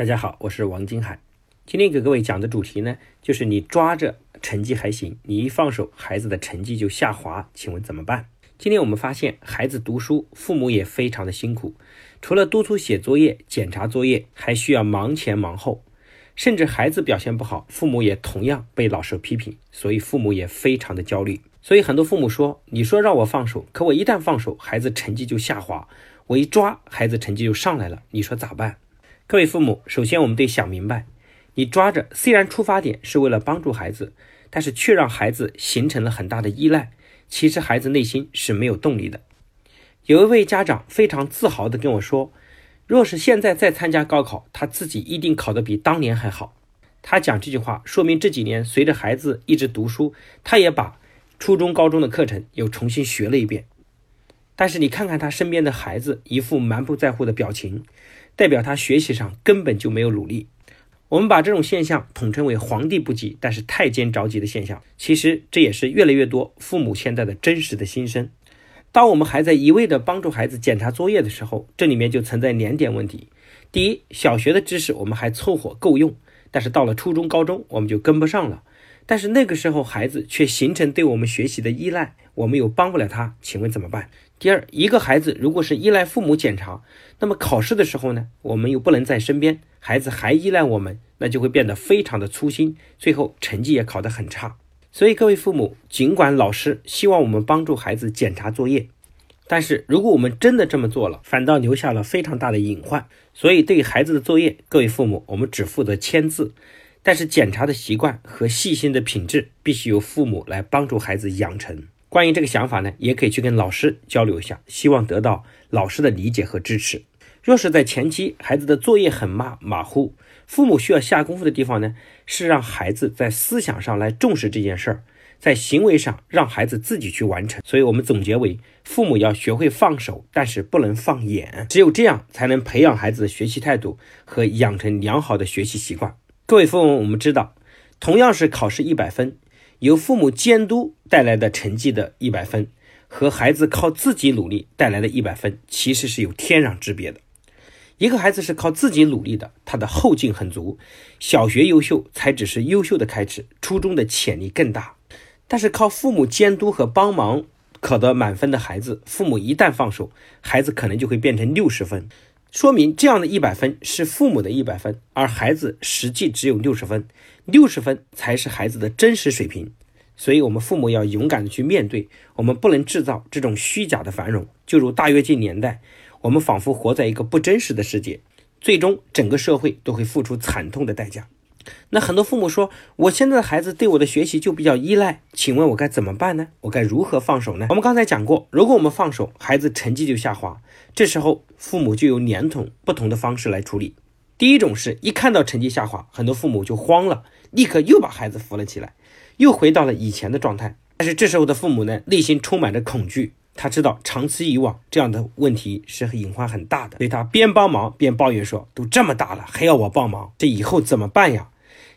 大家好，我是王金海。今天给各位讲的主题呢，就是你抓着成绩还行，你一放手，孩子的成绩就下滑，请问怎么办？今天我们发现，孩子读书，父母也非常的辛苦，除了督促写作业、检查作业，还需要忙前忙后，甚至孩子表现不好，父母也同样被老师批评，所以父母也非常的焦虑。所以很多父母说：“你说让我放手，可我一旦放手，孩子成绩就下滑；我一抓，孩子成绩就上来了。你说咋办？”各位父母，首先我们得想明白，你抓着虽然出发点是为了帮助孩子，但是却让孩子形成了很大的依赖。其实孩子内心是没有动力的。有一位家长非常自豪地跟我说：“若是现在再参加高考，他自己一定考得比当年还好。”他讲这句话，说明这几年随着孩子一直读书，他也把初中、高中的课程又重新学了一遍。但是你看看他身边的孩子，一副蛮不在乎的表情。代表他学习上根本就没有努力，我们把这种现象统称为“皇帝不急，但是太监着急”的现象。其实这也是越来越多父母现在的真实的心声。当我们还在一味的帮助孩子检查作业的时候，这里面就存在两点问题：第一，小学的知识我们还凑合够用，但是到了初中、高中我们就跟不上了。但是那个时候孩子却形成对我们学习的依赖，我们又帮不了他，请问怎么办？第二，一个孩子如果是依赖父母检查，那么考试的时候呢，我们又不能在身边，孩子还依赖我们，那就会变得非常的粗心，最后成绩也考得很差。所以各位父母，尽管老师希望我们帮助孩子检查作业，但是如果我们真的这么做了，反倒留下了非常大的隐患。所以对于孩子的作业，各位父母，我们只负责签字，但是检查的习惯和细心的品质，必须由父母来帮助孩子养成。关于这个想法呢，也可以去跟老师交流一下，希望得到老师的理解和支持。若是在前期孩子的作业很马马虎，父母需要下功夫的地方呢，是让孩子在思想上来重视这件事儿，在行为上让孩子自己去完成。所以，我们总结为：父母要学会放手，但是不能放眼。只有这样，才能培养孩子的学习态度和养成良好的学习习惯。各位父母，我们知道，同样是考试一百分。由父母监督带来的成绩的一百分，和孩子靠自己努力带来的一百分，其实是有天壤之别的。一个孩子是靠自己努力的，他的后劲很足，小学优秀才只是优秀的开始，初中的潜力更大。但是靠父母监督和帮忙考得满分的孩子，父母一旦放手，孩子可能就会变成六十分，说明这样的一百分是父母的一百分，而孩子实际只有六十分。六十分才是孩子的真实水平，所以，我们父母要勇敢的去面对，我们不能制造这种虚假的繁荣。就如大跃进年代，我们仿佛活在一个不真实的世界，最终整个社会都会付出惨痛的代价。那很多父母说，我现在的孩子对我的学习就比较依赖，请问我该怎么办呢？我该如何放手呢？我们刚才讲过，如果我们放手，孩子成绩就下滑，这时候父母就有两种不同的方式来处理。第一种是一看到成绩下滑，很多父母就慌了。立刻又把孩子扶了起来，又回到了以前的状态。但是这时候的父母呢，内心充满着恐惧。他知道长此以往，这样的问题是隐患很大的。所以他边帮忙边抱怨说：“都这么大了，还要我帮忙，这以后怎么办呀？”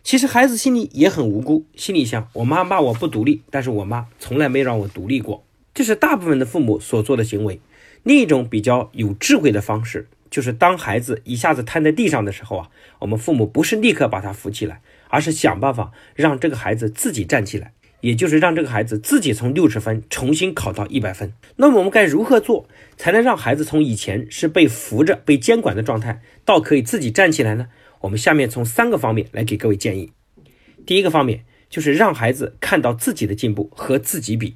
其实孩子心里也很无辜，心里想：“我妈骂我不独立，但是我妈从来没让我独立过。”这是大部分的父母所做的行为。另一种比较有智慧的方式，就是当孩子一下子瘫在地上的时候啊，我们父母不是立刻把他扶起来。而是想办法让这个孩子自己站起来，也就是让这个孩子自己从六十分重新考到一百分。那么我们该如何做才能让孩子从以前是被扶着、被监管的状态，到可以自己站起来呢？我们下面从三个方面来给各位建议。第一个方面就是让孩子看到自己的进步和自己比。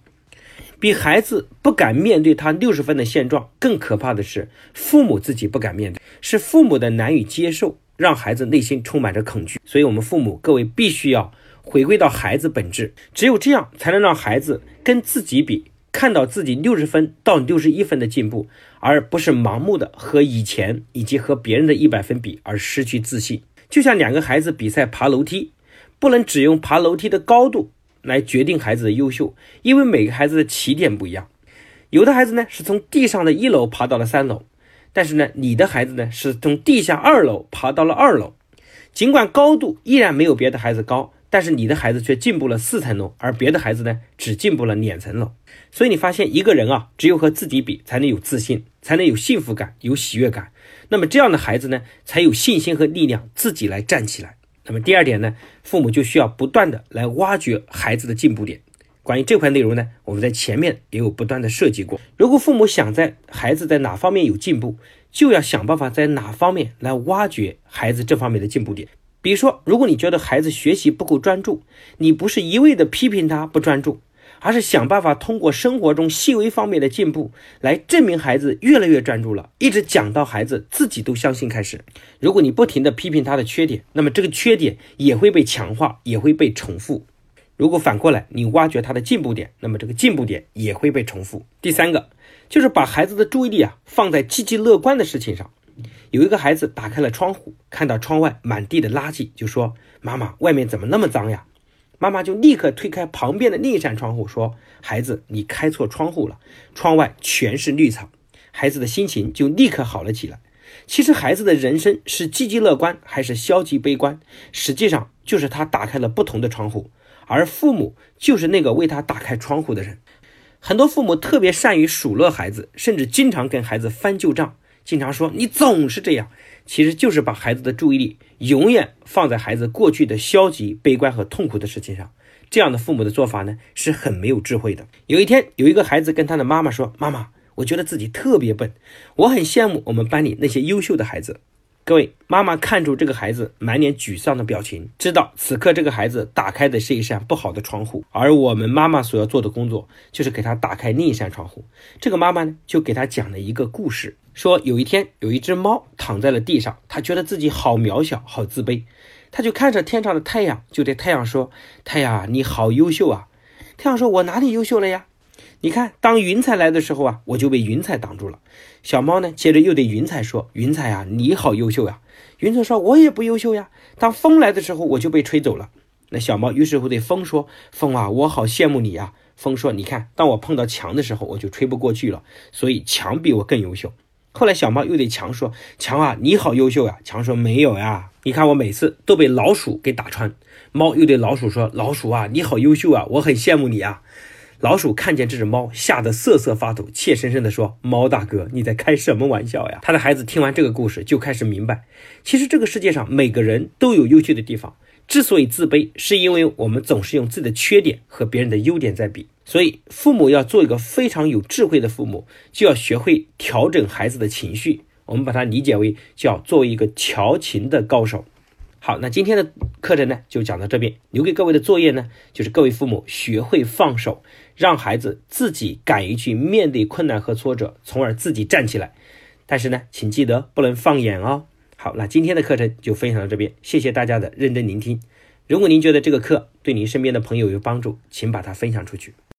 比孩子不敢面对他六十分的现状更可怕的是，父母自己不敢面对，是父母的难以接受。让孩子内心充满着恐惧，所以，我们父母各位必须要回归到孩子本质，只有这样，才能让孩子跟自己比，看到自己六十分到六十一分的进步，而不是盲目的和以前以及和别人的一百分比而失去自信。就像两个孩子比赛爬楼梯，不能只用爬楼梯的高度来决定孩子的优秀，因为每个孩子的起点不一样，有的孩子呢是从地上的一楼爬到了三楼。但是呢，你的孩子呢是从地下二楼爬到了二楼，尽管高度依然没有别的孩子高，但是你的孩子却进步了四层楼，而别的孩子呢只进步了两层楼。所以你发现一个人啊，只有和自己比，才能有自信，才能有幸福感、有喜悦感。那么这样的孩子呢，才有信心和力量自己来站起来。那么第二点呢，父母就需要不断的来挖掘孩子的进步点。关于这块内容呢，我们在前面也有不断的涉及过。如果父母想在孩子在哪方面有进步，就要想办法在哪方面来挖掘孩子这方面的进步点。比如说，如果你觉得孩子学习不够专注，你不是一味的批评他不专注。而是想办法通过生活中细微方面的进步来证明孩子越来越专注了，一直讲到孩子自己都相信开始。如果你不停的批评他的缺点，那么这个缺点也会被强化，也会被重复。如果反过来你挖掘他的进步点，那么这个进步点也会被重复。第三个就是把孩子的注意力啊放在积极乐观的事情上。有一个孩子打开了窗户，看到窗外满地的垃圾，就说：“妈妈，外面怎么那么脏呀？”妈妈就立刻推开旁边的另一扇窗户，说：“孩子，你开错窗户了，窗外全是绿草。”孩子的心情就立刻好了起来。其实，孩子的人生是积极乐观还是消极悲观，实际上就是他打开了不同的窗户，而父母就是那个为他打开窗户的人。很多父母特别善于数落孩子，甚至经常跟孩子翻旧账，经常说：“你总是这样。”其实就是把孩子的注意力永远放在孩子过去的消极、悲观和痛苦的事情上。这样的父母的做法呢，是很没有智慧的。有一天，有一个孩子跟他的妈妈说：“妈妈，我觉得自己特别笨，我很羡慕我们班里那些优秀的孩子。”各位妈妈看出这个孩子满脸沮丧的表情，知道此刻这个孩子打开的是一扇不好的窗户，而我们妈妈所要做的工作就是给他打开另一扇窗户。这个妈妈呢，就给他讲了一个故事，说有一天有一只猫躺在了地上，它觉得自己好渺小，好自卑，它就看着天上的太阳，就对太阳说：“太阳，你好优秀啊！”太阳说：“我哪里优秀了呀？”你看，当云彩来的时候啊，我就被云彩挡住了。小猫呢，接着又对云彩说：“云彩啊，你好优秀呀。”云彩说：“我也不优秀呀。”当风来的时候，我就被吹走了。那小猫于是乎对风说：“风啊，我好羡慕你呀。”风说：“你看，当我碰到墙的时候，我就吹不过去了，所以墙比我更优秀。”后来小猫又对墙说：“墙啊，你好优秀呀。”墙说：“没有呀，你看我每次都被老鼠给打穿。”猫又对老鼠说：“老鼠啊，你好优秀啊，我很羡慕你啊。”老鼠看见这只猫，吓得瑟瑟发抖，怯生生地说：“猫大哥，你在开什么玩笑呀？”他的孩子听完这个故事，就开始明白，其实这个世界上每个人都有优秀的地方。之所以自卑，是因为我们总是用自己的缺点和别人的优点在比。所以，父母要做一个非常有智慧的父母，就要学会调整孩子的情绪。我们把它理解为叫作为一个调情的高手。好，那今天的课程呢，就讲到这边。留给各位的作业呢，就是各位父母学会放手。让孩子自己敢于去面对困难和挫折，从而自己站起来。但是呢，请记得不能放眼哦。好，那今天的课程就分享到这边，谢谢大家的认真聆听。如果您觉得这个课对您身边的朋友有帮助，请把它分享出去。